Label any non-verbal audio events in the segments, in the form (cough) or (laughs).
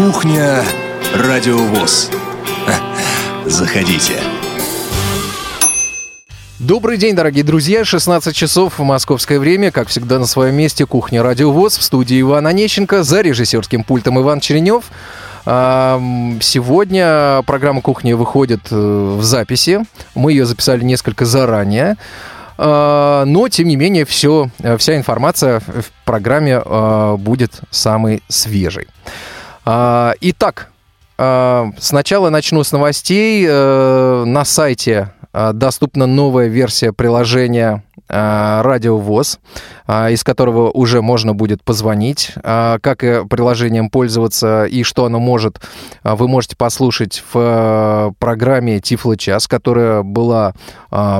Кухня Радиовоз. (laughs) Заходите. Добрый день, дорогие друзья. 16 часов в московское время. Как всегда, на своем месте кухня «Радиовоз» в студии Ивана Онищенко. За режиссерским пультом Иван Черенев. Сегодня программа «Кухня» выходит э, в записи. Мы ее записали несколько заранее. А, но, тем не менее, все, э, вся информация в программе э, будет самой свежей. А, итак, сначала начну с новостей. На сайте доступна новая версия приложения Радио ВОЗ, из которого уже можно будет позвонить, как и приложением пользоваться и что оно может, вы можете послушать в программе Тифло час, которая была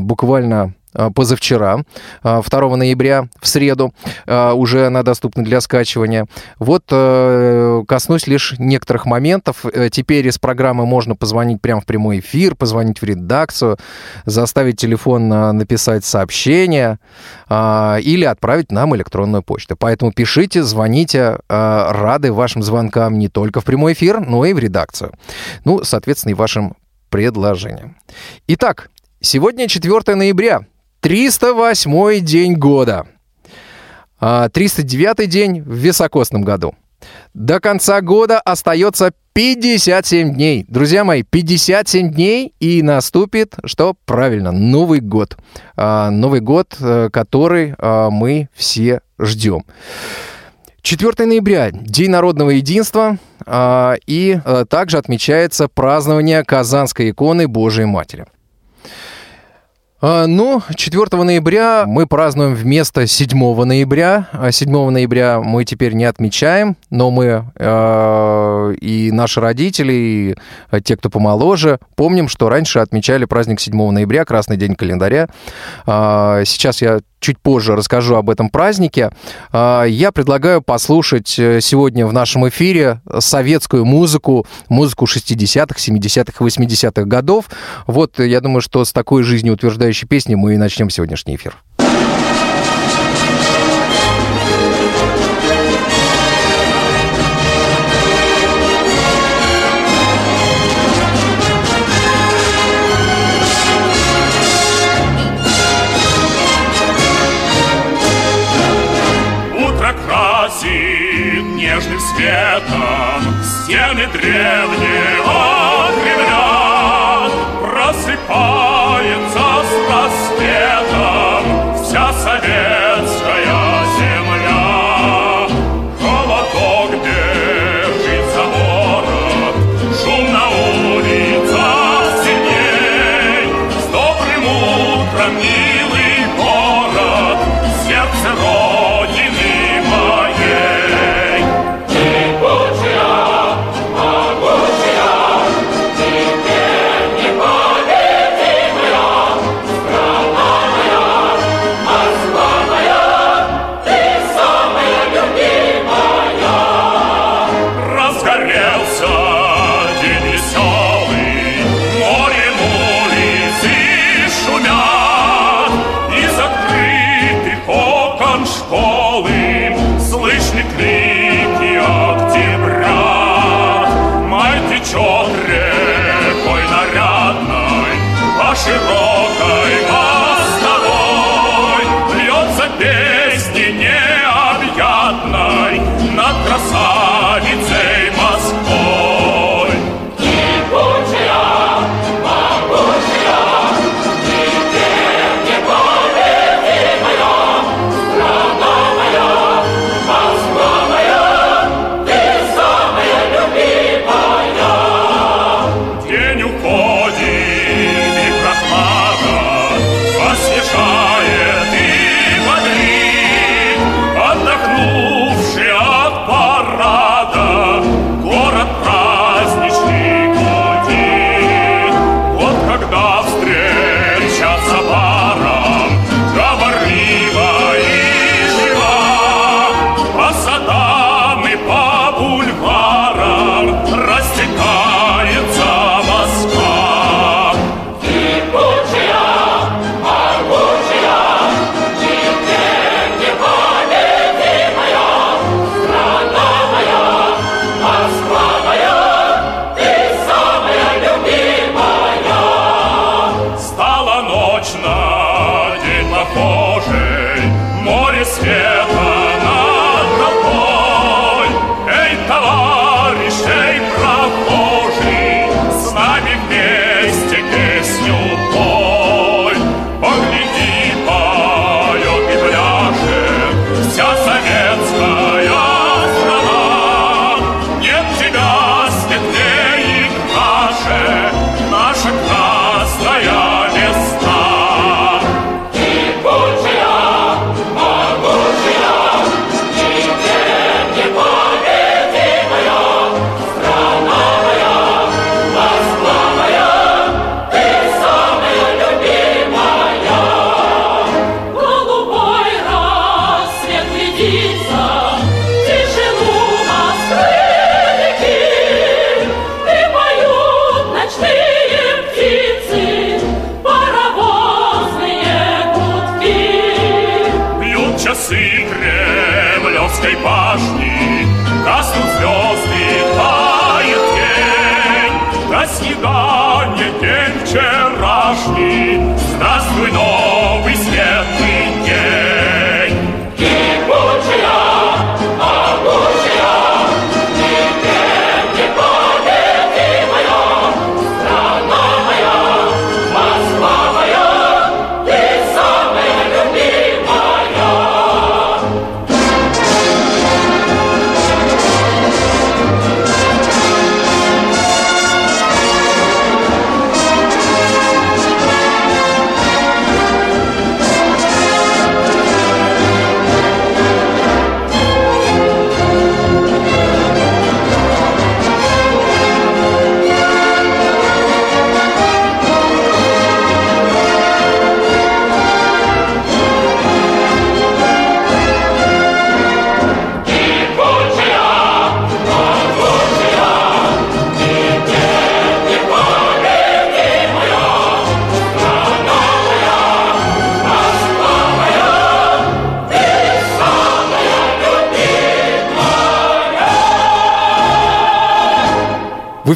буквально а, позавчера, 2 а, ноября, в среду, а, уже она доступна для скачивания. Вот э, коснусь лишь некоторых моментов. Э, теперь из программы можно позвонить прямо в прямой эфир, позвонить в редакцию, заставить телефон написать сообщение или отправить нам электронную почту. Поэтому пишите, звоните, рады вашим звонкам не только в прямой эфир, но и в редакцию. Ну, соответственно, и вашим предложениям. Итак, сегодня 4 ноября. 308 день года. 309 а, день в високосном году. До конца года остается 57 дней. Друзья мои, 57 дней и наступит, что правильно, Новый год. А, Новый год, э, который а, мы все ждем. 4 ноября – День народного единства, и э, также отмечается празднование Казанской иконы Божией Матери – ну, 4 ноября мы празднуем вместо 7 ноября. 7 а ноября мы теперь не отмечаем, но мы э, и наши родители, и те, кто помоложе, помним, что раньше отмечали праздник 7 ноября, Красный день календаря. Э, сейчас я чуть позже расскажу об этом празднике. А, я предлагаю послушать э, сегодня в нашем эфире советскую музыку, музыку 60-х, 70-х, 80-х годов. Вот я думаю, что с такой жизнеутверждающей песней мы и начнем сегодняшний эфир. стены древнего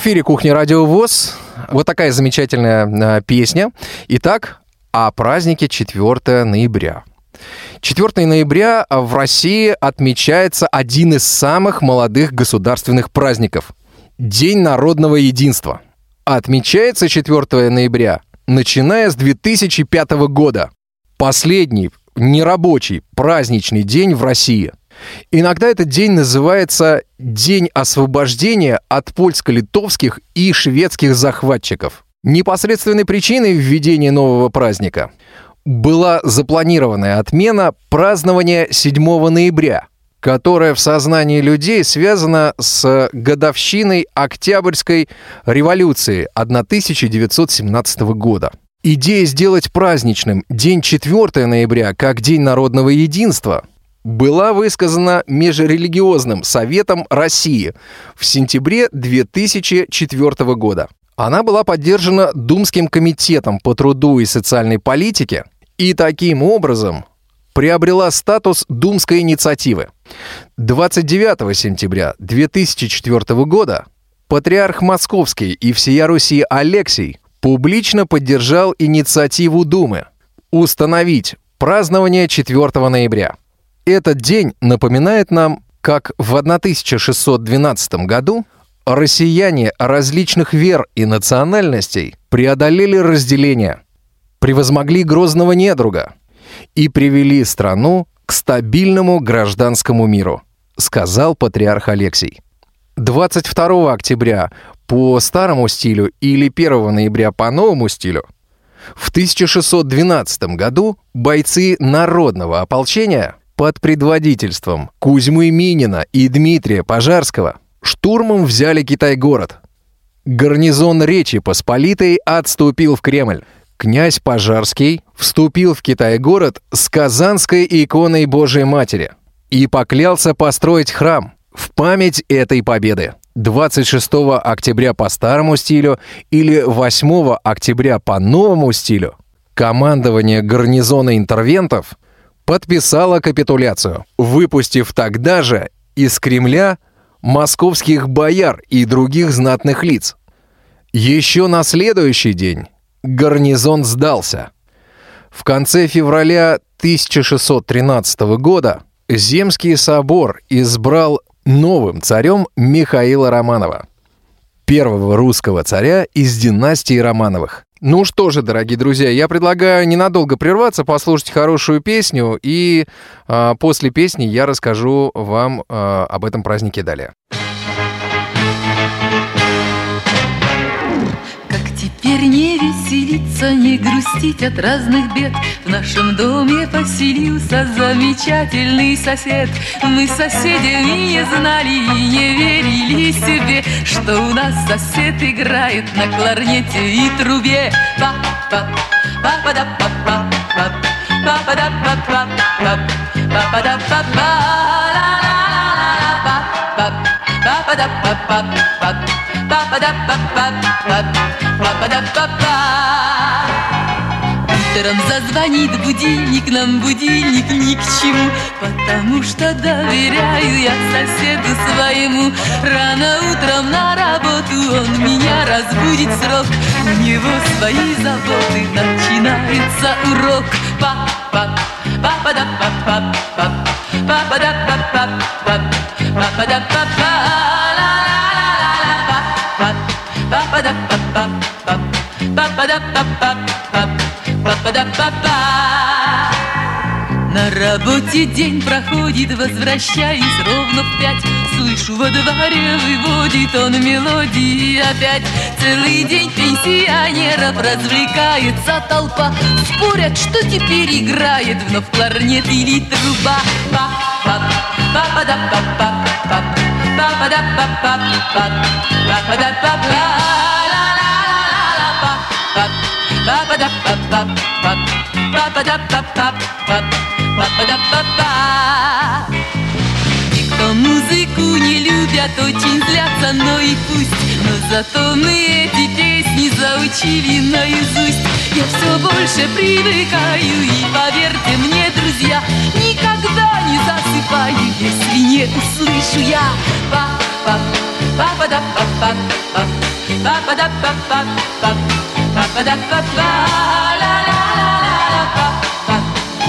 Эфире «Кухня Радио ВОЗ». Вот такая замечательная э, песня. Итак, о празднике 4 ноября. 4 ноября в России отмечается один из самых молодых государственных праздников – День народного единства. Отмечается 4 ноября, начиная с 2005 года. Последний нерабочий праздничный день в России – Иногда этот день называется День освобождения от польско-литовских и шведских захватчиков. Непосредственной причиной введения нового праздника была запланированная отмена празднования 7 ноября, которая в сознании людей связана с годовщиной Октябрьской революции 1917 года. Идея сделать праздничным день 4 ноября как День народного единства – была высказана Межрелигиозным Советом России в сентябре 2004 года. Она была поддержана Думским комитетом по труду и социальной политике и таким образом приобрела статус Думской инициативы. 29 сентября 2004 года патриарх Московский и всея Руси Алексий публично поддержал инициативу Думы установить празднование 4 ноября – этот день напоминает нам, как в 1612 году россияне различных вер и национальностей преодолели разделение, превозмогли грозного недруга и привели страну к стабильному гражданскому миру, сказал патриарх Алексий. 22 октября по старому стилю или 1 ноября по новому стилю в 1612 году бойцы народного ополчения под предводительством Кузьмы Минина и Дмитрия Пожарского штурмом взяли Китай-город. Гарнизон Речи Посполитой отступил в Кремль. Князь Пожарский вступил в Китай-город с Казанской иконой Божией Матери и поклялся построить храм в память этой победы. 26 октября по старому стилю или 8 октября по новому стилю командование гарнизона интервентов подписала капитуляцию, выпустив тогда же из Кремля московских бояр и других знатных лиц. Еще на следующий день гарнизон сдался. В конце февраля 1613 года Земский собор избрал новым царем Михаила Романова, первого русского царя из династии Романовых. Ну что же, дорогие друзья, я предлагаю ненадолго прерваться, послушать хорошую песню, и э, после песни я расскажу вам э, об этом празднике далее. Теперь не веселиться, не грустить от разных бед. В нашем доме поселился замечательный сосед. Мы соседями не знали и не верили себе Что у нас сосед играет на кларнете и трубе. Па-па, па-па-да-па-па, па-па-да-па-па, па-па-да-па-па, ла-ла-ла-ла-ла, па-па-да-па-па, Утром зазвонит будильник, нам будильник ни к чему Потому что доверяю я соседу своему. Рано утром на работу он меня разбудит срок. У него свои заботы, начинается урок. Папа, папа да папа, папа, папа да папа, папа, папа да папа на работе день проходит, возвращаюсь ровно в пять. Слышу во дворе, выводит он мелодии опять. Целый день пенсионеров развлекается толпа. Спорят, что теперь играет вновь кларнет или труба Па-па, па-па-да-па-па-па Никто музыку не любят, очень злятся, но и пусть. Но зато мы эти песни заучили наизусть. Я все больше привыкаю и поверьте мне, друзья Никогда не засыпаю, если не услышу я. Па-па, па-па-да-па-па-па Па-па-да-па-па-па Па-па-да-па-па Ла-ла-ла-ла-ла-па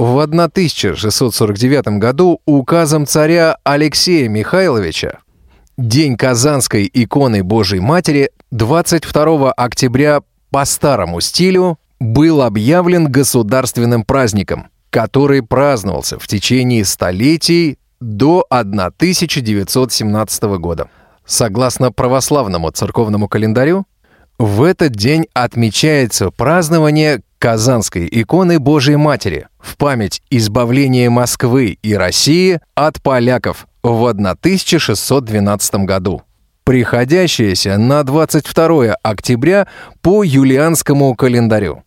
В 1649 году указом царя Алексея Михайловича День Казанской иконы Божией Матери 22 октября по старому стилю был объявлен государственным праздником, который праздновался в течение столетий до 1917 года. Согласно православному церковному календарю, в этот день отмечается празднование Казанской иконы Божией Матери в память избавления Москвы и России от поляков в 1612 году, приходящееся на 22 октября по юлианскому календарю.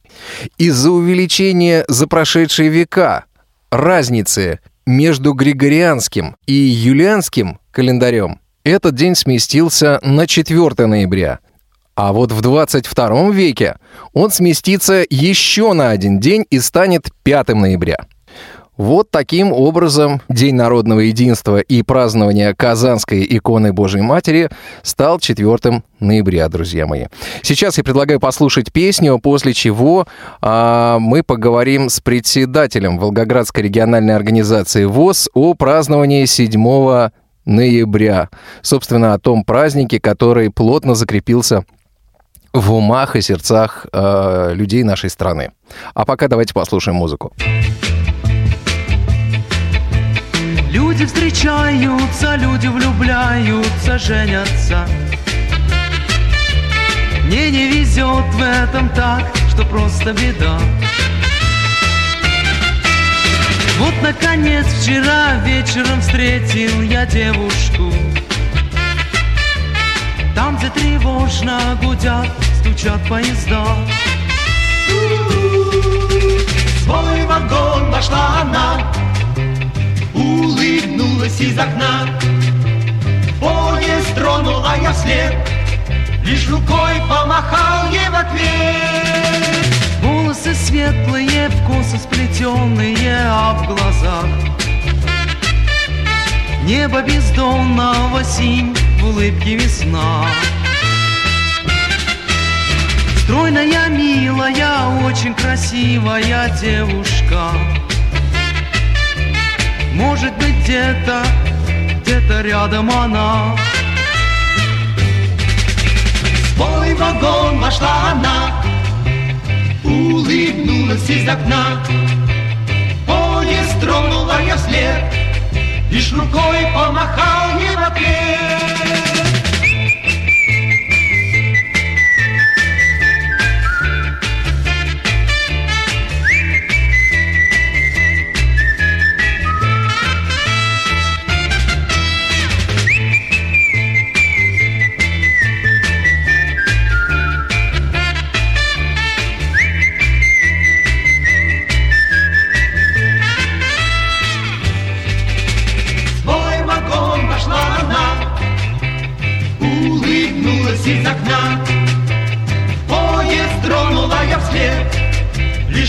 Из-за увеличения за прошедшие века разницы между григорианским и юлианским календарем этот день сместился на 4 ноября. А вот в 22 веке он сместится еще на один день и станет 5 ноября. Вот таким образом День народного единства и празднования Казанской иконы Божьей Матери стал 4 ноября, друзья мои. Сейчас я предлагаю послушать песню, после чего а, мы поговорим с председателем Волгоградской региональной организации ВОЗ о праздновании 7 ноября. Собственно, о том празднике, который плотно закрепился в умах и сердцах э, людей нашей страны. А пока давайте послушаем музыку. Люди встречаются, люди влюбляются, женятся. Мне не везет в этом так, что просто беда. Вот, наконец, вчера вечером встретил я девушку. Где тревожно гудят, стучат поезда. Свой вагон вошла она, улыбнулась из окна. Поезд тронул, а я вслед Лишь рукой помахал ей в ответ Волосы светлые, в косы сплетенные, а в глазах Небо бездонного синь, в улыбке весна. Стройная, милая, очень красивая девушка. Может быть где-то, где-то рядом она. В свой вагон вошла она Улыбнулась из окна. Поезд тронула я вслед Лишь рукой помахал ей в ответ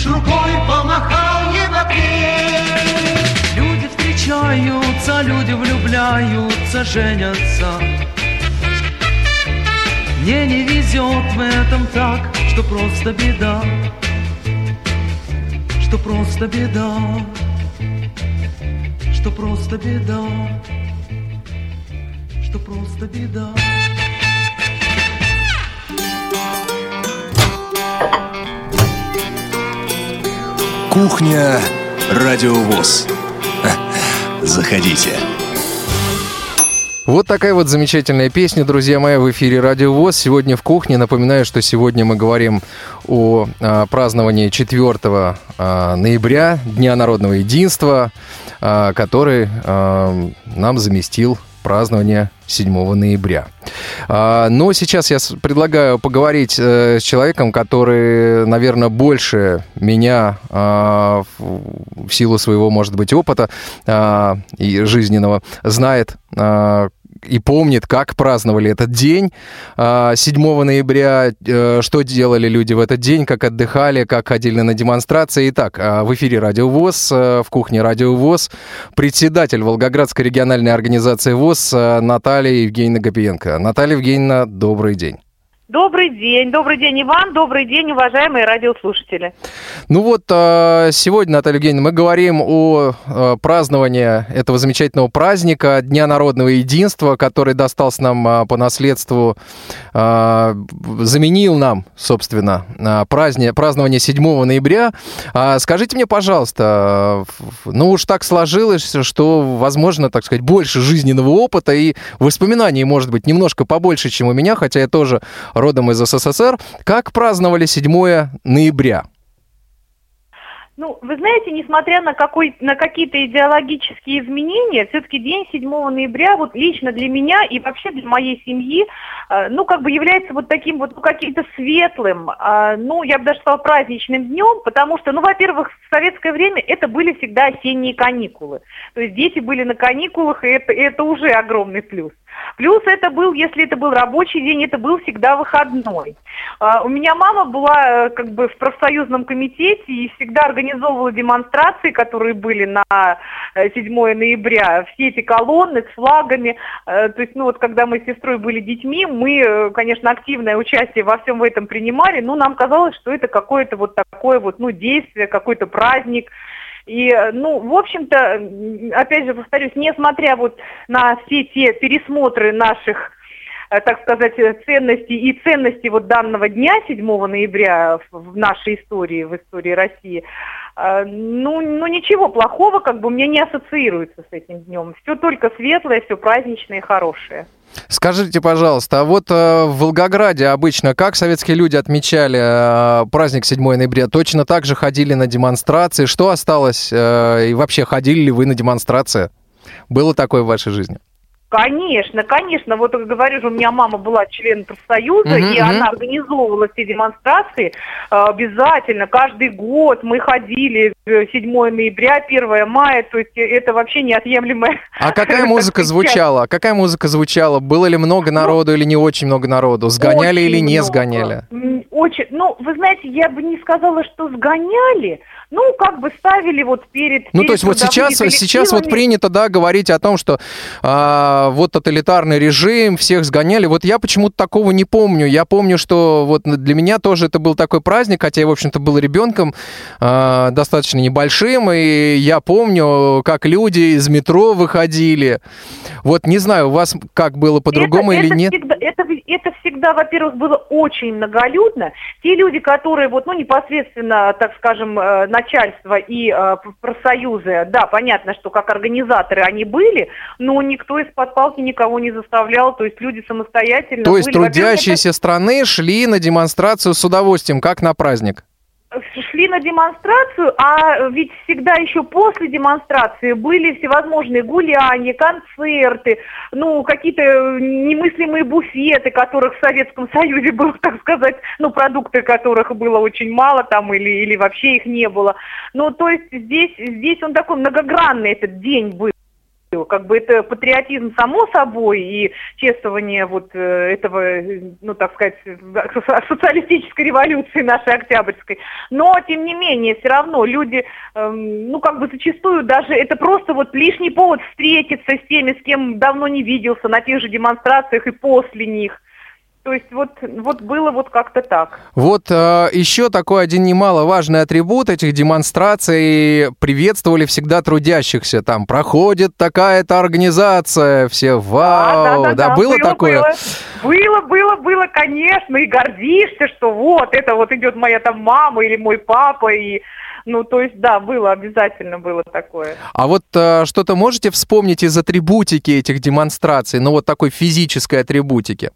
Лишь рукой помахал ей в ответ. Люди встречаются, люди влюбляются, женятся. Мне не везет в этом так, что просто беда. Что просто беда. Что просто беда. Что просто беда Кухня Радиовоз. (laughs) Заходите. Вот такая вот замечательная песня, друзья мои, в эфире Радио ВОЗ. Сегодня в кухне. Напоминаю, что сегодня мы говорим о а, праздновании 4 а, ноября, Дня народного единства, а, который а, нам заместил празднование 7 ноября. А, Но сейчас я предлагаю поговорить э, с человеком, который, наверное, больше меня а, в силу своего, может быть, опыта а, и жизненного знает и помнит, как праздновали этот день а, 7 ноября, э, что делали люди в этот день, как отдыхали, как ходили на демонстрации. Итак, а, в эфире Радио ВОЗ, э, в кухне Радио ВОЗ, председатель Волгоградской региональной организации ВОЗ э, Наталья Евгеньевна Гапиенко. Наталья Евгеньевна, добрый день. Добрый день, добрый день, Иван, добрый день, уважаемые радиослушатели. Ну вот, э, сегодня, Наталья Евгеньевна, мы говорим о э, праздновании этого замечательного праздника, Дня народного единства, который достался нам э, по наследству, заменил нам, собственно, э, праздни- празднование 7 ноября. А Скажите мне, пожалуйста, ну уж так сложилось, что, возможно, так сказать, больше жизненного опыта и воспоминаний, может быть, немножко побольше, чем у меня, хотя я тоже родом из СССР. Как праздновали 7 ноября? Ну, вы знаете, несмотря на, какой, на какие-то идеологические изменения, все-таки день 7 ноября вот лично для меня и вообще для моей семьи, э, ну, как бы является вот таким вот ну, каким-то светлым, э, ну, я бы даже сказала, праздничным днем, потому что, ну, во-первых, в советское время это были всегда осенние каникулы. То есть дети были на каникулах, и это, и это уже огромный плюс. Плюс это был, если это был рабочий день, это был всегда выходной. А, У меня мама была э, как бы в профсоюзном комитете и всегда организовывала демонстрации, которые были на э, 7 ноября. Все эти колонны с флагами. Э, То есть, ну вот когда мы с сестрой были детьми, мы, э, конечно, активное участие во всем этом принимали, но нам казалось, что это какое-то вот такое вот, ну, действие, какой-то праздник. И, э, ну, в общем-то, опять же, повторюсь, несмотря вот на все те пересмотры наших, э, так сказать, э, ценностей и ценностей вот данного дня, 7 ноября, в нашей истории, в истории России, ну, ну, ничего плохого как бы меня не ассоциируется с этим днем. Все только светлое, все праздничное и хорошее. Скажите, пожалуйста, а вот э, в Волгограде обычно как советские люди отмечали э, праздник 7 ноября? Точно так же ходили на демонстрации? Что осталось? э, и вообще, ходили ли вы на демонстрации? Было такое в вашей жизни? Конечно, конечно. Вот говорю же, у меня мама была членом профсоюза, Мгм, и мгм. она организовывала все демонстрации. э, Обязательно, каждый год мы ходили э, 7 ноября, 1 мая, то есть это вообще неотъемлемая... А какая (laughs) музыка звучала? Какая музыка звучала? Было ли много народу или не очень много народу? Сгоняли или не много. сгоняли? Очень, ну, вы знаете, я бы не сказала, что сгоняли, ну, как бы ставили вот перед... Ну, перед то есть вот сейчас, сейчас вот принято, да, говорить о том, что а, вот тоталитарный режим, всех сгоняли. Вот я почему-то такого не помню. Я помню, что вот для меня тоже это был такой праздник, хотя я, в общем-то, был ребенком а, достаточно небольшим, и я помню, как люди из метро выходили. Вот не знаю, у вас как было по-другому или это нет? Всегда, это всегда, во-первых, было очень многолюдно. Те люди, которые вот, ну, непосредственно, так скажем, э, начальство и э, профсоюзы, да, понятно, что как организаторы они были, но никто из-под палки никого не заставлял, то есть люди самостоятельно То есть были. Во-первых, это- трудящиеся страны шли на демонстрацию с удовольствием, как на праздник. Шли на демонстрацию, а ведь всегда еще после демонстрации были всевозможные гуляния, концерты, ну, какие-то немыслимые буфеты, которых в Советском Союзе было, (laughs) так сказать, ну, продукты которых было очень мало там или, или вообще их не было. Ну, то есть здесь, здесь он такой многогранный этот день был. Как бы это патриотизм само собой и чествование вот э, этого, э, ну так сказать, со- социалистической революции нашей Октябрьской. Но, тем не менее, все равно люди, эм, ну как бы зачастую даже это просто вот лишний повод встретиться с теми, с кем давно не виделся на тех же демонстрациях и после них. То есть вот, вот было вот как-то так. Вот э, еще такой один немаловажный атрибут этих демонстраций. Приветствовали всегда трудящихся. Там проходит такая-то организация. Все вау. Да, было, такое? Было. было, было, было, конечно. И гордишься, что вот, это вот идет моя там мама или мой папа. И, ну, то есть, да, было, обязательно было такое. А вот э, что-то можете вспомнить из атрибутики этих демонстраций? Ну, вот такой физической атрибутики.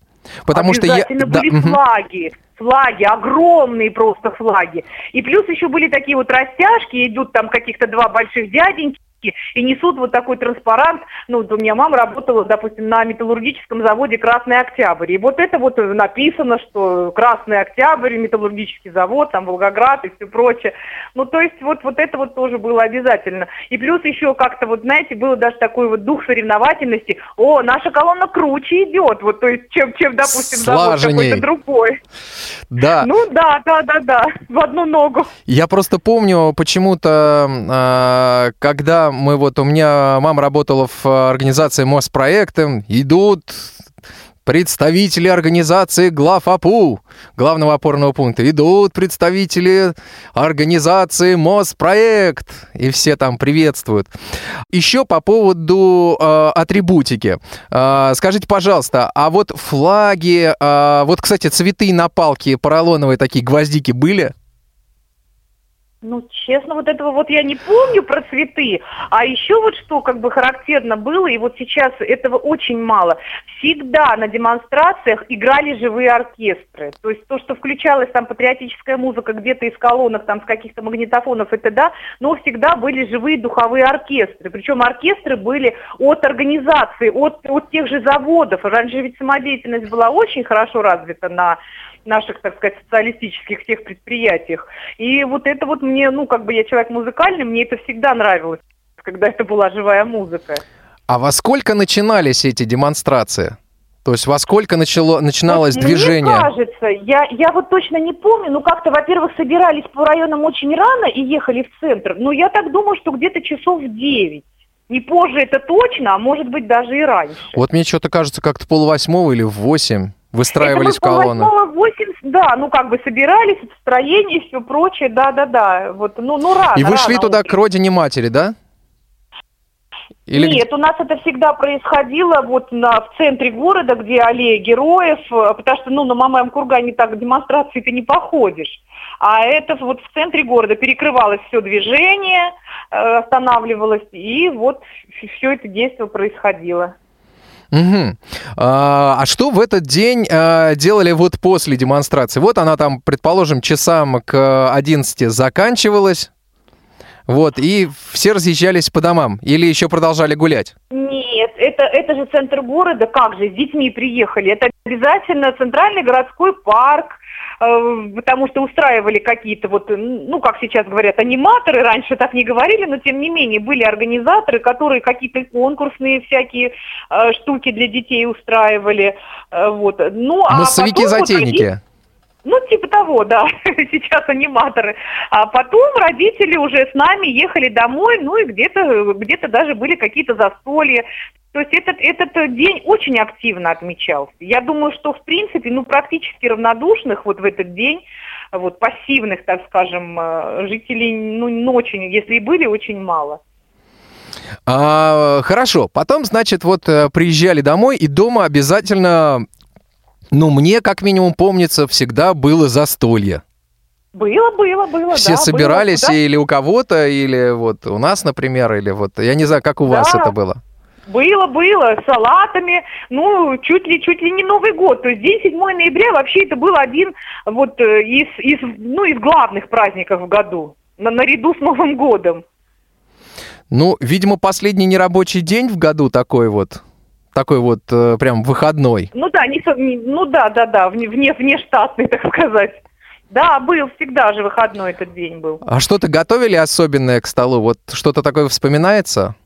Потому что я... Да, были мгм. флаги, флаги, огромные просто флаги. И плюс еще были такие вот растяжки, идут там каких-то два больших дяденьки, и несут вот такой транспарант. Ну, вот у меня мама работала, допустим, на металлургическом заводе «Красный Октябрь». И вот это вот написано, что «Красный Октябрь», металлургический завод, там Волгоград и все прочее. Ну, то есть вот, вот это вот тоже было обязательно. И плюс еще как-то вот, знаете, было даже такой вот дух соревновательности. О, наша колонна круче идет, вот, то есть, чем, чем допустим, завод какой-то другой. Да. Ну, да, да, да, да, в одну ногу. Я просто помню почему-то, э, мы вот, у меня мама работала в организации Моспроекты, идут представители организации глав АПУ, главного опорного пункта, идут представители организации Моспроект, и все там приветствуют. Еще по поводу э, атрибутики. Э, скажите, пожалуйста, а вот флаги, э, вот, кстати, цветы на палке поролоновые такие гвоздики были? Ну, честно, вот этого вот я не помню про цветы. А еще вот что как бы характерно было, и вот сейчас этого очень мало. Всегда на демонстрациях играли живые оркестры. То есть то, что включалась там патриотическая музыка где-то из колонок, там с каких-то магнитофонов, это да, но всегда были живые духовые оркестры. Причем оркестры были от организации, от, от тех же заводов. Раньше ведь самодеятельность была очень хорошо развита на наших, так сказать, социалистических всех предприятиях. И вот это вот мне, ну, как бы я человек музыкальный, мне это всегда нравилось, когда это была живая музыка. А во сколько начинались эти демонстрации? То есть во сколько начало, начиналось Вот движение? Мне кажется, я, я вот точно не помню, ну как-то, во-первых, собирались по районам очень рано и ехали в центр, но я так думаю, что где-то часов в 9. Не позже это точно, а может быть даже и раньше. Вот мне что-то кажется, как-то полвосьмого или в восемь выстраивались Это мы колонны. полвосьмого, восемь, да, ну как бы собирались, в строении, все прочее, да-да-да. Вот, ну, ну рано, И вы шли рано туда утром. к родине матери, да? Или где- Нет, у нас это всегда происходило вот на, в центре города, где аллея героев, э, потому что, ну, на Мамаем кургане так демонстрации ты не походишь. А это вот в центре города перекрывалось все движение, э, останавливалось, и вот все это действие происходило. Мгм. А, а что в этот день а, делали вот после демонстрации? Вот она там, предположим, часам к 11 заканчивалась, вот, и все разъезжались по домам или еще продолжали гулять? Нет, это, это же центр города, как же, с детьми приехали. Это обязательно центральный городской парк, потому что устраивали какие-то вот, ну, как сейчас говорят, аниматоры, раньше так не говорили, но тем не менее были организаторы, которые какие-то конкурсные всякие э, штуки для детей устраивали. Э, вот. Ну, а Массовики-затейники. вот ну, типа того, (laughs) да, сейчас аниматоры. А потом родители уже с нами ехали домой, ну и где-то где даже были какие-то застолья. То есть этот, этот день очень активно отмечался. Я думаю, что, в принципе, ну, практически равнодушных вот в этот день, вот пассивных, так скажем, э, жителей, ну, ну очень, если и были, очень мало. А, хорошо. Потом, значит, вот э, приезжали домой, и дома обязательно ну, мне, как минимум, помнится, всегда было застолье. Было, было, было, Все да, собирались было, или у кого-то, или вот у нас, например, или вот, я не знаю, как у да. вас это было. Было, было, с салатами, ну, чуть ли, чуть ли не Новый год. То есть день 7 ноября вообще это был один вот э, из, из, ну, из главных праздников в году, на, наряду с Новым годом. Ну, видимо, последний нерабочий день в году такой вот такой вот э, прям выходной. Ну да, не, ну да, да, да, вне, вне штатный, (laughs) так сказать. Да, был всегда же выходной этот день был. А что-то готовили особенное к столу? Вот что-то такое вспоминается?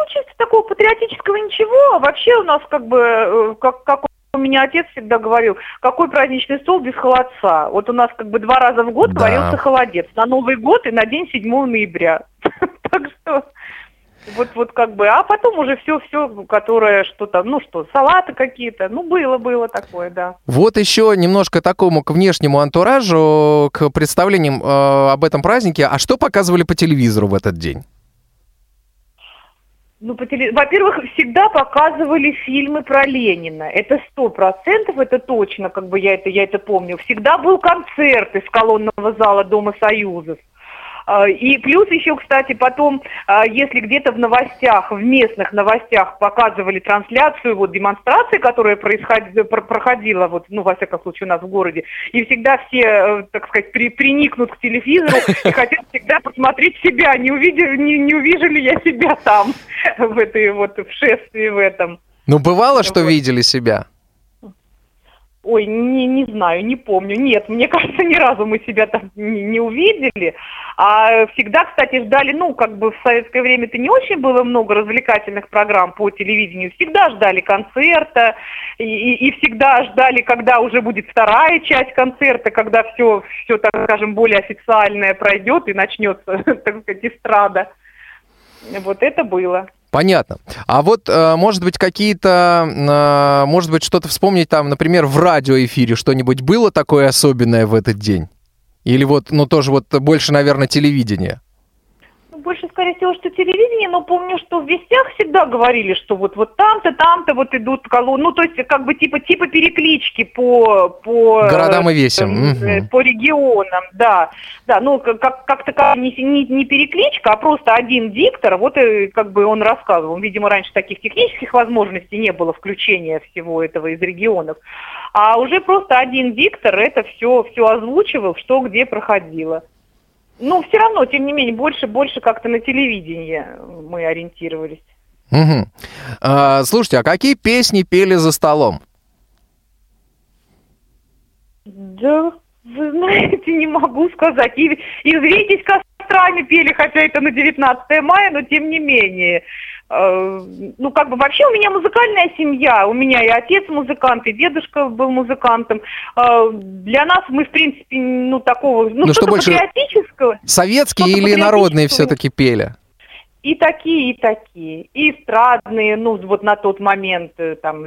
Ну, чисто такого патриотического ничего. Вообще у нас как бы, э, как, как у меня отец всегда говорил, какой праздничный стол без холодца. Вот у нас как бы два раза в год да. варился холодец. На Новый год и на день 7 ноября. (laughs) Так что вот, вот как бы, а потом уже все, все, которое что-то, ну что, салаты какие-то, ну было, было такое, да. Вот еще немножко такому к внешнему антуражу, к представлениям э, об этом празднике. А что показывали по телевизору в этот день? Ну, по теле... во-первых, всегда показывали фильмы про Ленина. Это сто процентов, это точно, как бы я это, я это помню. Всегда был концерт из колонного зала Дома Союзов. А, и плюс еще, кстати, потом, а, если где-то в новостях, в местных новостях показывали трансляцию вот демонстрации, которая происходила, проходила, вот, ну, во всяком случае, у нас в городе, и всегда все, э, так сказать, при, приникнут к телевизору (laughs) и хотят всегда посмотреть себя, не, увидели, не, не увижу ли я себя там, (laughs) в этой вот, в шествии в этом. Ну, бывало, что вот. видели себя? Ой, не, не знаю, не помню. Нет, мне (laughs) кажется, ни разу мы себя там не, не увидели. А всегда, кстати, ждали, ну, как бы в советское время-то не очень было много развлекательных программ по телевидению. Всегда ждали концерта и, и, и всегда ждали, когда уже будет вторая часть концерта, когда все, все, так скажем, более официальное пройдет и начнется, (laughs) так сказать, эстрада. Вот это было. Понятно. А вот, э, может быть, какие-то, э, может быть, что-то вспомнить там, например, в радиоэфире что-нибудь было такое особенное в этот день? Или вот, ну, тоже вот больше, наверное, телевидение? Скорее всего, что телевидение, но помню, что в вестях всегда говорили, что вот, вот там-то, там-то вот идут колонны, ну, то есть, как бы, типа, типа переклички по... по Городам и весям. Э, по регионам, да. Да, ну, как, как такая не, не, не перекличка, а просто один диктор, вот, и, как бы, он рассказывал. Видимо, раньше таких технических возможностей не было включения всего этого из регионов. А уже просто один диктор это все, все озвучивал, что где проходило. Ну, все равно, тем не менее, больше, больше как-то на телевидении мы ориентировались. Угу. А, слушайте, а какие песни пели за столом? Да, вы знаете, не могу сказать. И, и «Взвейтесь кострами» пели, хотя это на 19 мая, но тем не менее. Э, ну, как бы вообще у меня музыкальная семья. У меня и отец музыкант, и дедушка был музыкантом. Э, для нас мы, в принципе, ну, такого, ну, ну что больше патриотического. Советские или народные все-таки пели? И такие, и такие. И эстрадные, ну, вот на тот момент, э, там,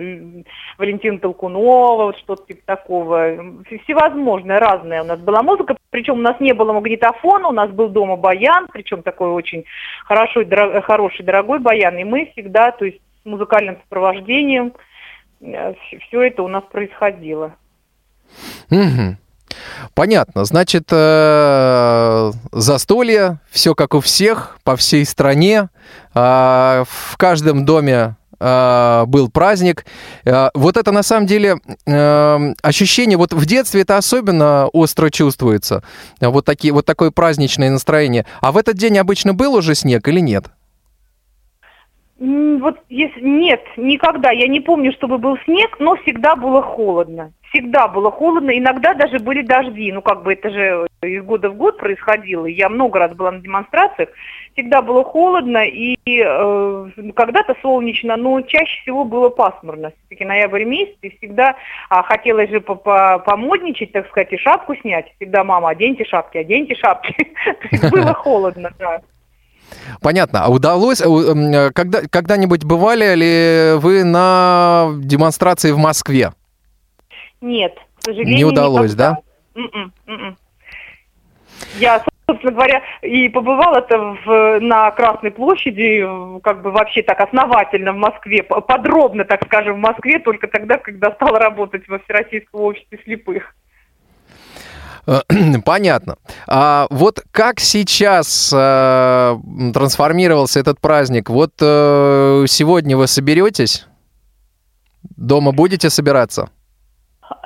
Валентина Толкунова, вот что-то типа такого. Всевозможное, разная у нас была музыка. Причем у нас не было магнитофона, у нас был дома баян, причем такой очень хороший, дорог, хороший, дорогой баян. И мы всегда, то есть с музыкальным сопровождением, э, все это у нас происходило. Угу. Понятно. Значит, э, застолье, все как у всех, по всей стране. Э, в каждом доме э, был праздник. Вот это на самом деле ощущение, вот в детстве это особенно остро чувствуется. Вот, такие, вот такое праздничное настроение. А в этот день обычно был уже снег или нет? Вот если нет, никогда. Я не помню, чтобы был снег, но всегда было холодно. Всегда было холодно, иногда даже были дожди. Ну, как бы это же из года в год происходило. Я много раз была на демонстрациях. Всегда было холодно и э, когда-то солнечно, но чаще всего было пасмурно. Все-таки ноябрь месяц, и всегда а, хотелось же по- по- помодничать, так сказать, и шапку снять. Всегда мама, оденьте шапки, оденьте шапки. (laughs) Было холодно, да. Понятно. А удалось, э, э, когда, когда-нибудь бывали ли вы на демонстрации в Москве? Нет, к сожалению, Не удалось, никогда. М-м, м-м. Я, собственно говоря, и побывала-то в, на Красной площади, как бы вообще так основательно в Москве, подробно, так скажем, в Москве, только тогда, когда стала работать во Всероссийском обществе слепых. Э, (clears throat) Понятно. А вот как сейчас э, трансформировался этот праздник? Вот э, сегодня вы соберетесь? Дома будете собираться?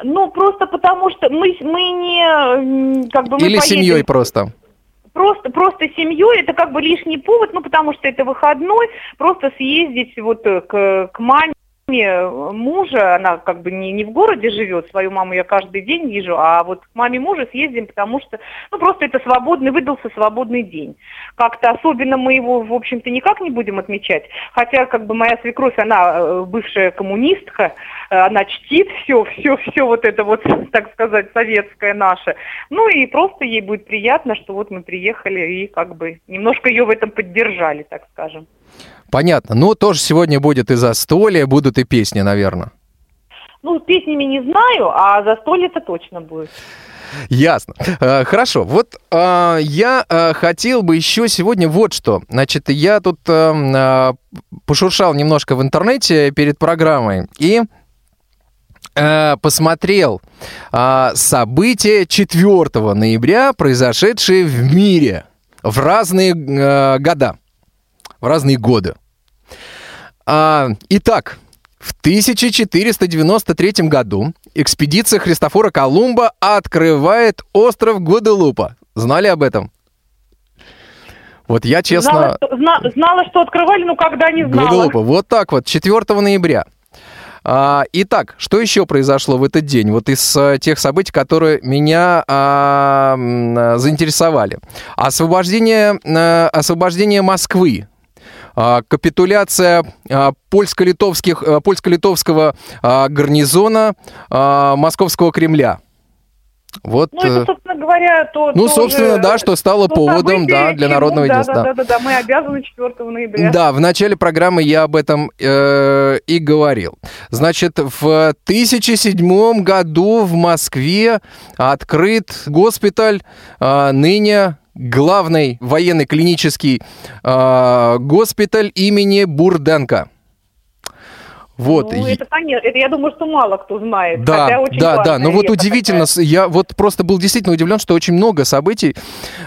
Ну, просто потому что мы, мы не, как бы мы Или поедем- семьей просто? Просто, просто семьей это как бы лишний повод, ну потому что это выходной, просто съездить вот э, к, к маме э, мужа, она как бы не, не в городе живет, свою маму я каждый день вижу, а вот к маме мужа съездим, потому что, ну просто это свободный, выдался свободный день. Как-то особенно мы его, в общем-то, никак не будем отмечать, хотя как бы моя свекровь, она э, бывшая коммунистка, э, она чтит все, все, все вот это вот, (laughs) так сказать, советское наше. Ну и просто ей будет приятно, что вот мы приехали и как бы немножко ее в этом поддержали, так скажем. Понятно. Ну, тоже сегодня будет и застолье, будут и песни, наверное. Ну, песнями не знаю, а застолье-то точно будет. Ясно. Э, Хорошо. Вот э, я э, хотел бы еще сегодня вот что. Значит, я тут э, пошуршал немножко в интернете перед программой и посмотрел события 4 ноября, произошедшие в мире в разные года, в разные годы. А, итак, в 1493 году экспедиция Христофора Колумба открывает остров Гваделупа. Знали об этом? Вот я честно... Знала, что, зна- знала, что открывали, но когда не знала. Гваделупа. Вот так вот, 4 ноября. А, итак, что еще произошло в этот день? Вот из а, тех событий, которые меня а, а, заинтересовали. Освобождение, а, освобождение Москвы. А, капитуляция а, польско-литовских, а, польско-литовского гарнизона Московского Кремля. Вот, Ну, это, э, собственно говоря, то... ну, тоже, собственно, да, что стало то поводом, да, для народного да, единства. Да, да, да, да, мы обязаны 4 ноября. Да, в начале программы я об этом э, и говорил. Значит, в 2007 году в Москве открыт госпиталь, э, ныне главный военный клинический э, госпиталь имени Бурденко. Вот. Ну, это, конечно, это я думаю, что мало кто знает. да, хотя очень да, да. Но вот веха удивительно, такая. я вот просто был действительно удивлен, что очень много событий.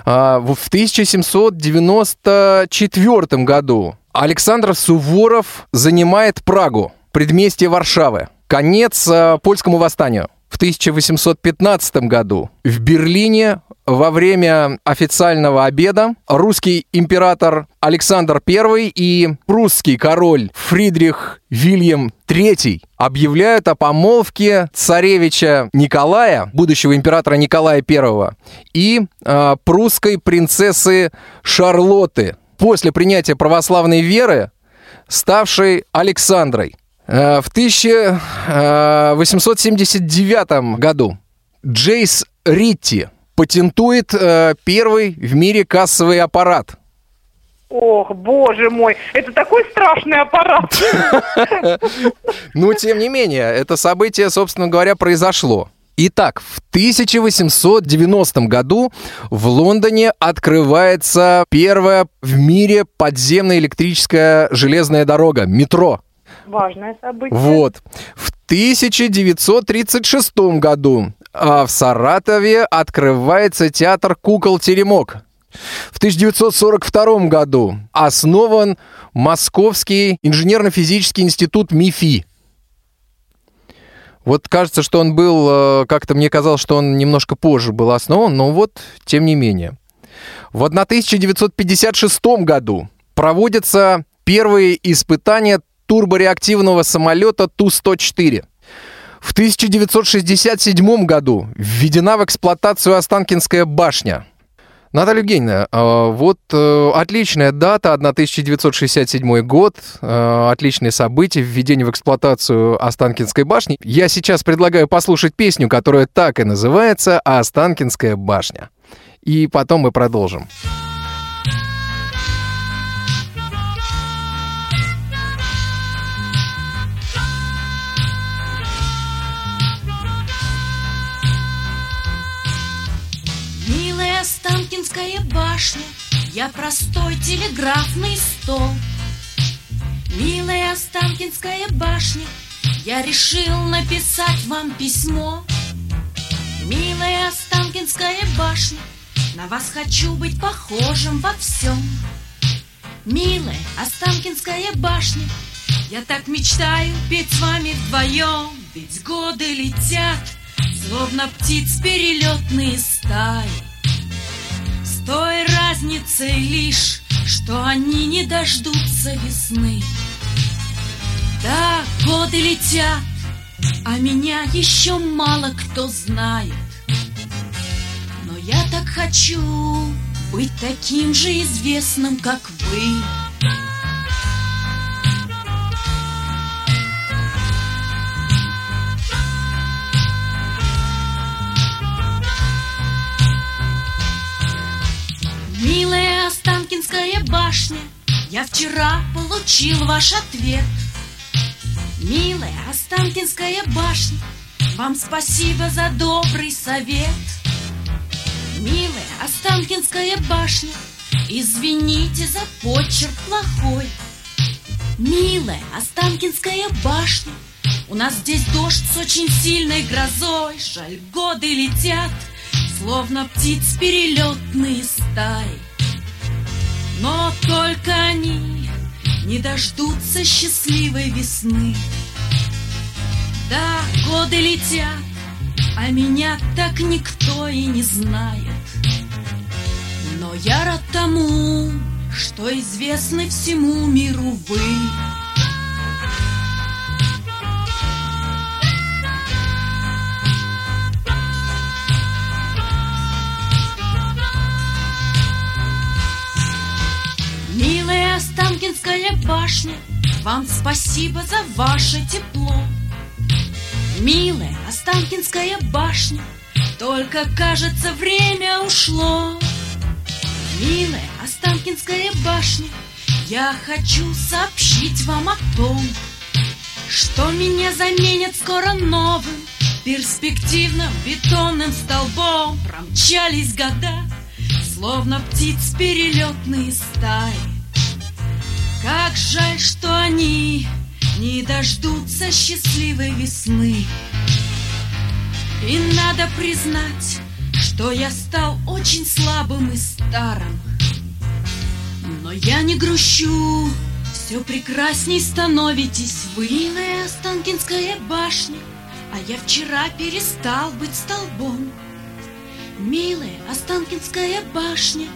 А, в в 1794 году Александр Суворов занимает Прагу, предместье Варшавы. Конец а, польскому восстанию. В 1815 году в Берлине во время официального обеда русский император Александр I и прусский король Фридрих Вильям III объявляют о помолвке царевича Николая, будущего императора Николая I, и э, прусской принцессы Шарлотты после принятия православной веры, ставшей Александрой. Э, В 1879 году Джейс Ритти патентует э, первый в мире кассовый аппарат. Ох, боже мой, это такой страшный аппарат. (laughs) Но, тем не менее, это событие, собственно говоря, произошло. Итак, в 1890 году в Лондоне открывается первая в мире подземная электрическая железная дорога, метро. Важное событие. Вот. В 1936 году в Саратове открывается театр кукол-теремок. В 1942 году основан Московский инженерно-физический институт МИФИ. Вот кажется, что он был, э, как-то мне казалось, что он немножко позже был основан, но вот тем не менее. В 1956 году проводится Первые испытания турбореактивного самолета Ту-104. В 1967 году введена в эксплуатацию Останкинская башня. Наталья Евгеньевна, э, вот э, отличная дата, 1967 год, э, отличные события, введение в эксплуатацию Останкинской башни. Я сейчас предлагаю послушать песню, которая так и называется «Останкинская башня». И потом мы продолжим. Милая Останкинская башня, я простой телеграфный стол. Милая Останкинская башня, я решил написать вам письмо. Милая Останкинская башня, на вас хочу быть похожим во всем. Милая Останкинская башня, я так мечтаю петь с вами вдвоем, ведь годы летят, словно птиц перелетные стаи. Разницей лишь, что они не дождутся весны. Да, годы летят, а меня еще мало кто знает. Но я так хочу быть таким же известным, как вы. Останкинская башня, я вчера получил ваш ответ. Милая Останкинская башня, вам спасибо за добрый совет. Милая Останкинская башня, извините за почерк плохой. Милая Останкинская башня, у нас здесь дождь с очень сильной грозой, жаль, годы летят, словно птиц перелетные стаи. Но только они не дождутся счастливой весны. Да, годы летят, а меня так никто и не знает. Но я рад тому, что известны всему миру вы. Милая Останкинская башня, вам спасибо за ваше тепло. Милая Останкинская башня, только кажется время ушло. Милая Останкинская башня, я хочу сообщить вам о том, что меня заменят скоро новым, перспективным бетонным столбом. Промчались года, словно птиц перелетные стаи. Как жаль, что они не дождутся счастливой весны. И надо признать, что я стал очень слабым и старым. Но я не грущу, все прекрасней становитесь вы. Милая Останкинская башня, а я вчера перестал быть столбом. Милая Останкинская башня,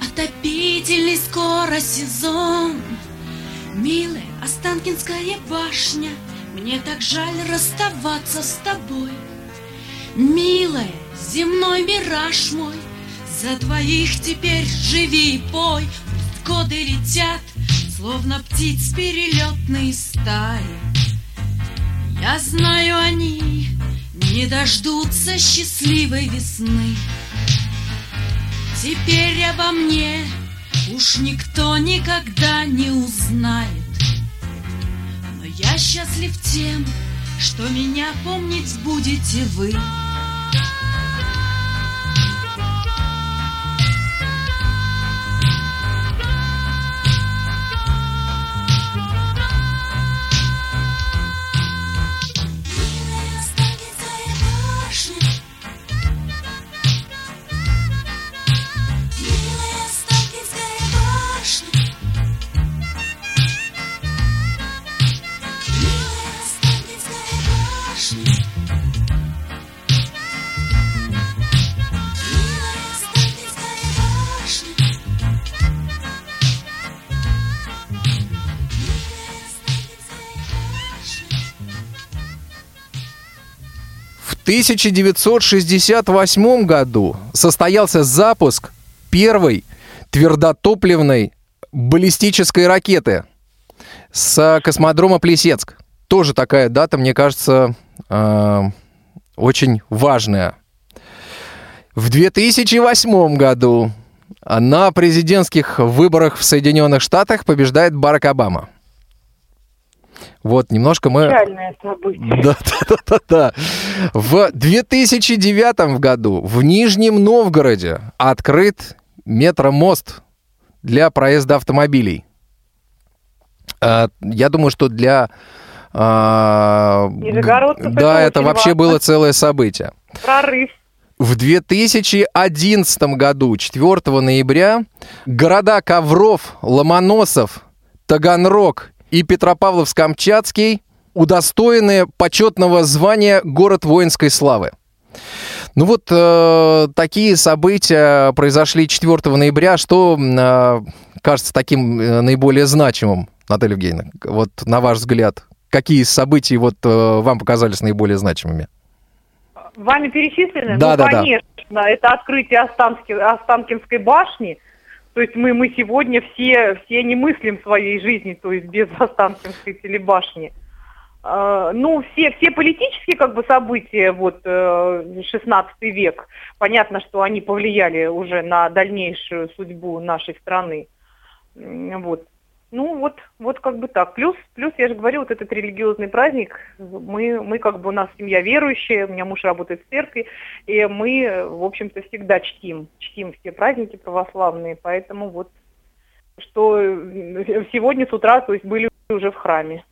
отопительный скоро сезон. Милая Останкинская башня, мне так жаль расставаться с тобой. Милая, земной мираж мой, за двоих теперь живи и пой. Пусть годы летят, словно птиц перелетные стаи. Я знаю, они не дождутся счастливой весны. Теперь обо мне уж никто никогда не узнает. Но я счастлив тем, что меня помнить будете вы. 1968 году состоялся запуск первой твердотопливной баллистической ракеты с космодрома Плесецк. Тоже такая дата, мне кажется, э, очень важная. В 2008 году на президентских выборах в Соединенных Штатах побеждает Барак Обама. Вот, немножко мы... Печальное событие. Да, да, да, да. В 2009 году в Нижнем Новгороде открыт метромост для проезда автомобилей. А, Я думаю, что для... а, Да, это вообще было целое событие. Прорыв. В 2011 году, 4 ноября, города Ковров, Ломоносов, Таганрог и Петропавловск-Камчатский удостоены почетного звания «Город воинской славы». Ну вот э, такие события произошли 4 ноября. Что э, кажется таким э, наиболее значимым, Наталья Евгеньевна? Вот на ваш взгляд, какие события вот э, вам показались наиболее значимыми? Вами перечислены? Да, ну, да, да. конечно, это открытие Останки- Останкинской башни. То есть мы, мы сегодня все, все не мыслим своей жизни, то есть без Останкинской телебашни. Э, Ну, все, все политические как бы события, вот, э, 16 век, понятно, что они повлияли уже на дальнейшую судьбу нашей страны. Вот. Ну, вот, вот как бы так. Плюс, плюс, я же говорю, вот этот религиозный праздник, мы, мы как бы, у нас семья верующая, у меня муж работает в церкви, и мы, в общем-то, всегда чтим, чтим все праздники православные, поэтому вот, что э, сегодня с утра, то есть были уже в храме.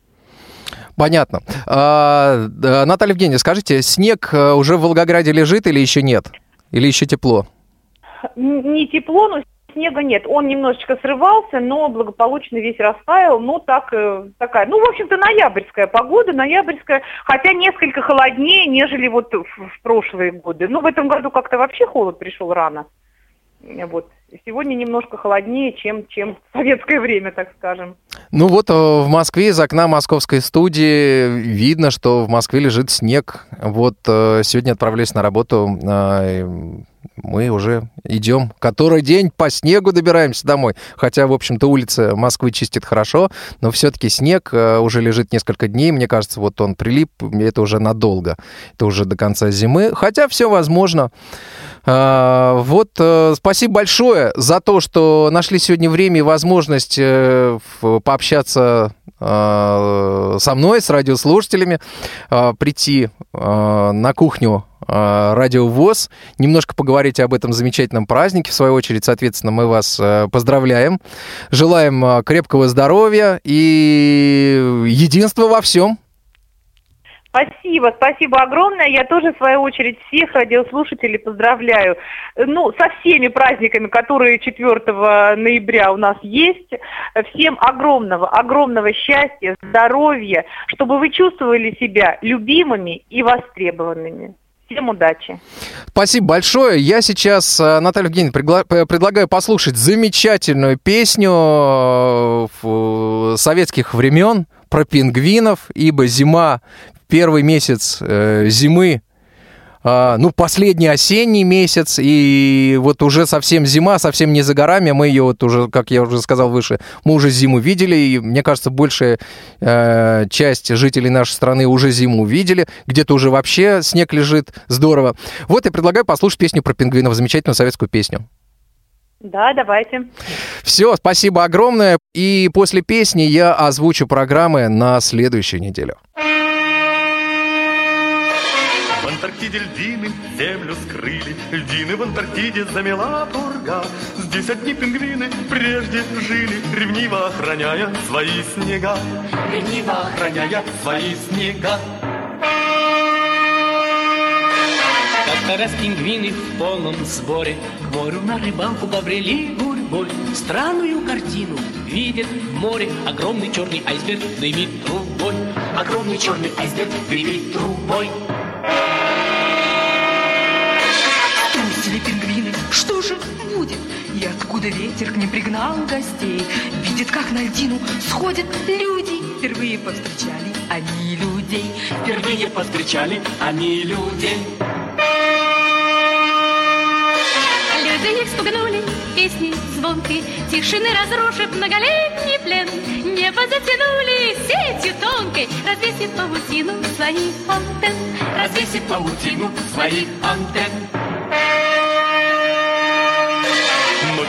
Понятно. А, Наталья Евгеньевна, скажите, снег э, уже в Волгограде лежит или еще нет? Или еще тепло? Не тепло, но снега нет. Он немножечко срывался, но благополучно весь растаял. Ну, так, э, такая, ну, в общем-то, ноябрьская погода, ноябрьская, хотя несколько холоднее, нежели вот в, в прошлые годы. Ну, в этом году как-то вообще холод пришел рано. Вот. Сегодня немножко холоднее, чем, чем в советское время, так скажем. Ну вот э, в Москве из окна московской студии видно, что в Москве лежит снег. Вот э, сегодня отправляюсь на работу, мы уже идем который день по снегу добираемся домой. Хотя, в общем-то, улица Москвы чистит хорошо, но все-таки снег э, уже лежит несколько дней. Мне кажется, вот он прилип, это уже надолго. Это уже до конца зимы. Хотя все возможно. А, Вот, э, спасибо большое за то, что нашли сегодня время и возможность э, пообщаться со мной, с радиослушателями, прийти на кухню Радио ВОЗ, немножко поговорить об этом замечательном празднике. В свою очередь, соответственно, мы вас э, поздравляем. Желаем э, крепкого здоровья и единства во всем. Спасибо, спасибо огромное. Я тоже, в свою очередь, всех радиослушателей поздравляю. Э, Ну, со всеми праздниками, которые 4 ноября у нас есть. Э, Всем огромного, огромного счастья, здоровья, чтобы вы чувствовали себя любимыми и востребованными. Всем удачи. Спасибо большое. Я сейчас, э, Наталья Евгеньевна, пригла- предлагаю послушать замечательную песню э, советских времен про пингвинов, ибо зима, первый месяц э, зимы, ну, последний осенний месяц, и вот уже совсем зима, совсем не за горами, мы ее вот уже, как я уже сказал выше, мы уже зиму видели, и мне кажется, большая э, часть жителей нашей страны уже зиму видели, где-то уже вообще снег лежит, здорово. Вот я предлагаю послушать песню про пингвинов, замечательную советскую песню. Да, давайте. Все, спасибо огромное, и после песни я озвучу программы на следующую неделю. В Антарктиде льдины землю скрыли, Льдины в Антарктиде замела пурга. Здесь одни пингвины прежде жили, Ревниво охраняя свои снега. Ревниво охраняя свои снега. Как-то раз пингвины в полном сборе К морю на рыбалку побрели гурьбой Странную картину видят в море Огромный черный айсберг дымит трубой Огромный черный айсберг дымит трубой откуда ветер к ним пригнал гостей? Видят, как на льдину сходят люди. Впервые повстречали они людей. Впервые повстречали они людей. Люди их спугнули песни звонкой, Тишины разрушив многолетний плен. Небо затянули сетью тонкой, Развесив паутину своих антенн. Развесив паутину своих антенн.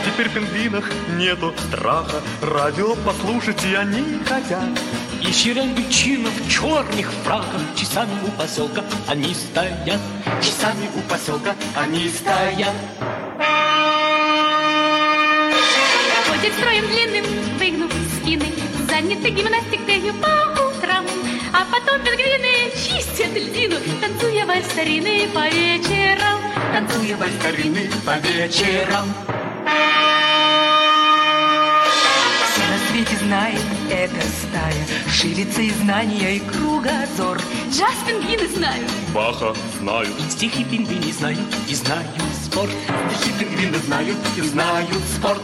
Теперь в пингвинах нету страха, радио послушать и они хотят. И личинок в черных фраках Часами у поселка они стоят. Часами у поселка они стоят. Ходит строем длинным, выгнув спины, Заняты гимнастикой по утрам, А потом пингвины чистят льдину, Танцуя вальс старины по вечерам. Танцуя вальс старины по вечерам Все на свете знает эта стая, Ширится и знания, и кругозор. Джаз пингвины знают, Баха знают, Стихи пингвины знают и знают спорт. Стихи пингвины знают и знают спорт.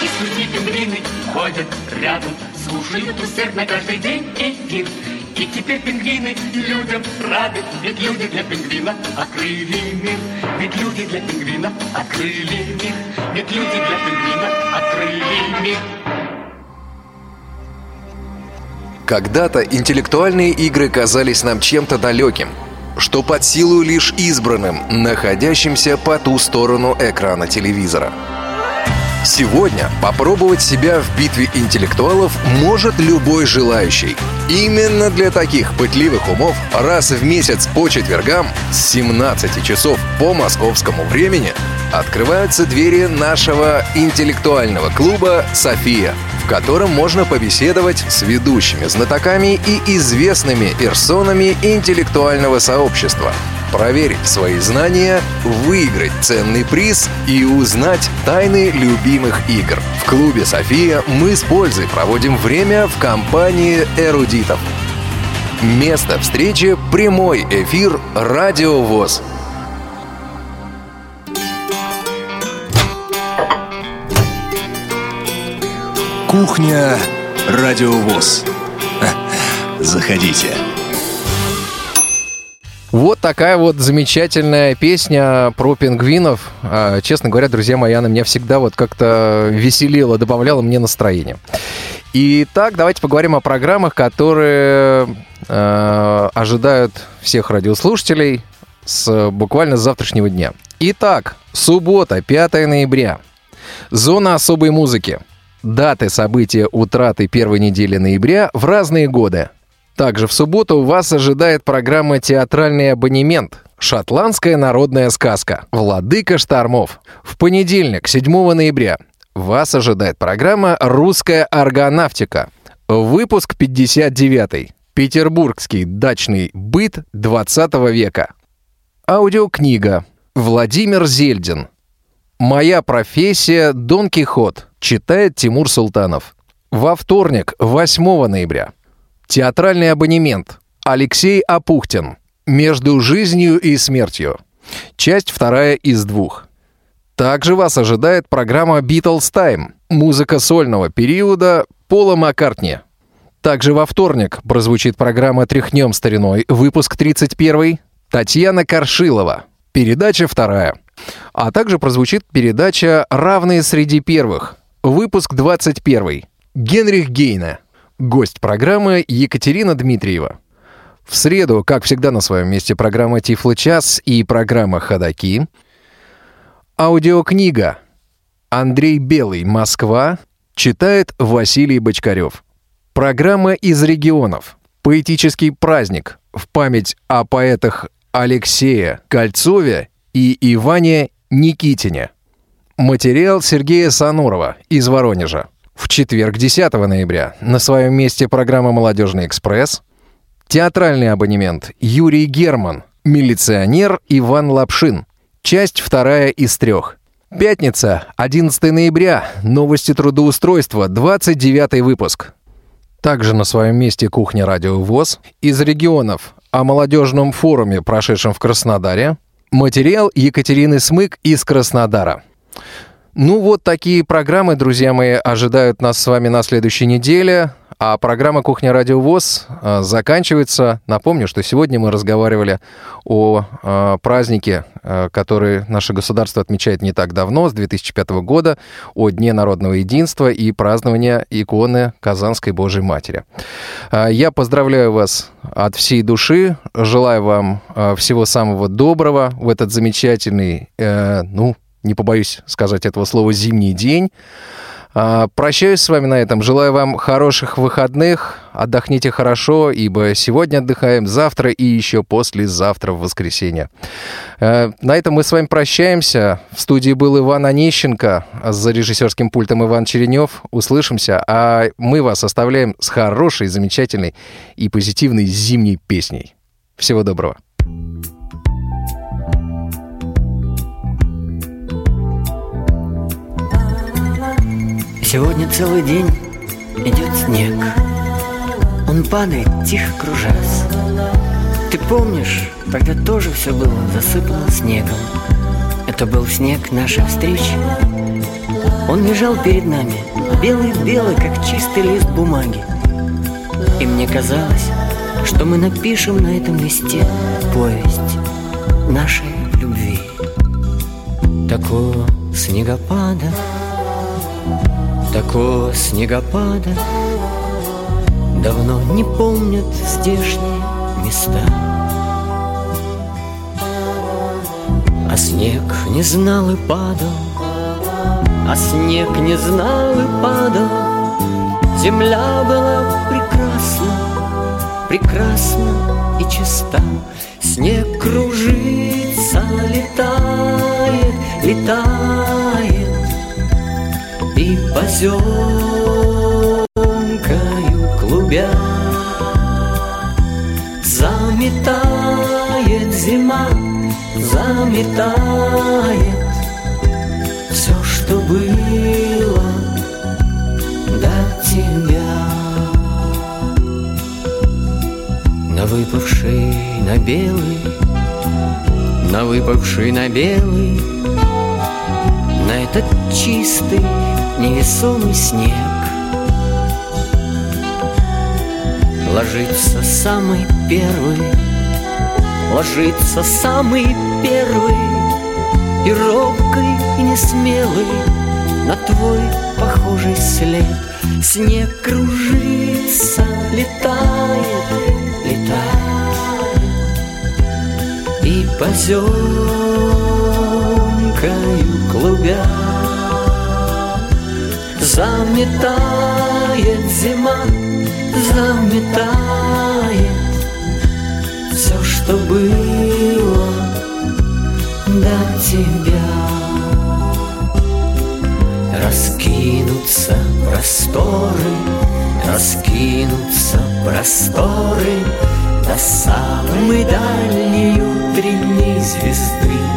И с людьми пингвины ходят рядом Слушают усердно каждый день эфир и теперь пингвины людям рады, ведь люди для пингвина открыли мир. Ведь люди для пингвина открыли мир. Ведь люди для пингвина открыли мир. Когда-то интеллектуальные игры казались нам чем-то далеким, что под силу лишь избранным, находящимся по ту сторону экрана телевизора. Сегодня попробовать себя в битве интеллектуалов может любой желающий. Именно для таких пытливых умов раз в месяц по четвергам с 17 часов по московскому времени открываются двери нашего интеллектуального клуба «София», в котором можно побеседовать с ведущими знатоками и известными персонами интеллектуального сообщества – проверить свои знания, выиграть ценный приз и узнать тайны любимых игр. В клубе «София» мы с пользой проводим время в компании эрудитов. Место встречи – прямой эфир «Радио ВОЗ». Кухня Радио ВОЗ. (laughs) Заходите. Вот такая вот замечательная песня про пингвинов. А, честно говоря, друзья мои, она меня всегда вот как-то веселила, добавляла мне настроение. Итак, давайте поговорим о программах, которые э, ожидают всех радиослушателей с буквально с завтрашнего дня. Итак, суббота, 5 ноября. Зона особой музыки. Даты события утраты первой недели ноября в разные годы. Также в субботу вас ожидает программа «Театральный абонемент», Шотландская народная сказка «Владыка штормов». В понедельник, 7 ноября, вас ожидает программа «Русская аргонавтика». Выпуск 59. Петербургский дачный быт 20 века. Аудиокнига. Владимир Зельдин. «Моя профессия Дон Кихот», читает Тимур Султанов. Во вторник, 8 ноября. Театральный абонемент. Алексей Апухтин. Между жизнью и смертью. Часть вторая из двух. Также вас ожидает программа Beatles Time. Музыка сольного периода Пола Маккартни. Также во вторник прозвучит программа «Тряхнем стариной», выпуск 31 Татьяна Коршилова. Передача вторая. А также прозвучит передача «Равные среди первых», выпуск 21 Генрих Гейна. Гость программы Екатерина Дмитриева. В среду, как всегда, на своем месте программа «Тифло час» и программа «Ходоки». Аудиокнига «Андрей Белый. Москва» читает Василий Бочкарев. Программа из регионов. Поэтический праздник в память о поэтах Алексея Кольцове и Иване Никитине. Материал Сергея Санурова из Воронежа. В четверг, 10 ноября, на своем месте программа «Молодежный экспресс», театральный абонемент Юрий Герман, милиционер Иван Лапшин, часть вторая из трех. Пятница, 11 ноября, новости трудоустройства, 29 выпуск. Также на своем месте кухня «Радио ВОЗ» из регионов. О молодежном форуме, прошедшем в Краснодаре, материал Екатерины Смык из Краснодара. Ну вот такие программы, друзья мои, ожидают нас с вами на следующей неделе. А программа «Кухня Радио ВОЗ» э, заканчивается. Напомню, что сегодня мы разговаривали о э, празднике, э, который наше государство отмечает не так давно, с 2005 года, о Дне народного единства и празднования иконы Казанской Божьей Матери. Я поздравляю вас от всей души, желаю вам всего самого доброго в этот замечательный, ну, не побоюсь сказать этого слова, зимний день. А, прощаюсь с вами на этом. Желаю вам хороших выходных. Отдохните хорошо, ибо сегодня отдыхаем, завтра и еще послезавтра в воскресенье. Э, на этом мы с вами прощаемся. В студии был Иван Онищенко, за режиссерским пультом Иван Черенев. Услышимся, а мы вас оставляем с хорошей, замечательной и позитивной зимней песней. Всего доброго. Сегодня целый день идет снег. Он падает, тихо кружась. Ты помнишь, тогда тоже все было засыпано снегом? Это был снег нашей встречи. Он лежал перед нами, белый-белый, как чистый лист бумаги. И мне казалось, что мы напишем на этом листе повесть нашей любви. Такого снегопада Такого снегопада Давно не помнят здешние места. А снег не знал и падал А снег не знал и падал. Земля была прекрасна Прекрасна и чиста. Снег кружится, летает, летает и поземкою клубя. Заметает зима, заметает Все, что было до тебя. На выпавший на белый На выпавший на белый На этот чистый невесомый снег Ложится самый первый, ложится самый первый И робкий, и несмелый на твой похожий след. Снег кружится, летает, летает И поземкою клубя Заметает зима, заметает Все, что было до тебя. Раскинутся просторы, раскинутся просторы До самой дальней утренней звезды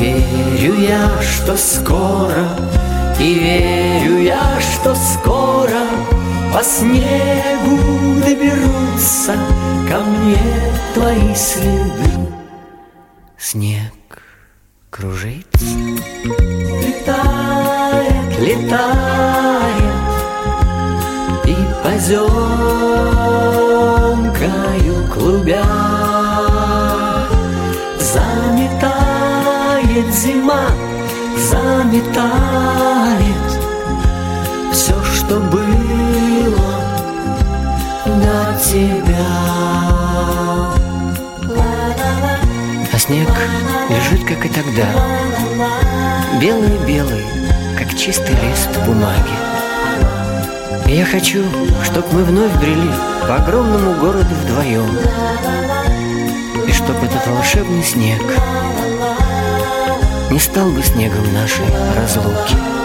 верю я, что скоро, и верю я, что скоро По снегу доберутся ко мне твои следы. Снег кружится, летает, летает И поземкою клубя заметает зима, заметает все, что было до тебя. А снег лежит, как и тогда, белый-белый, как чистый лист бумаги. И я хочу, чтоб мы вновь брели по огромному городу вдвоем, и чтоб этот волшебный снег не стал бы снегом нашей разлуки.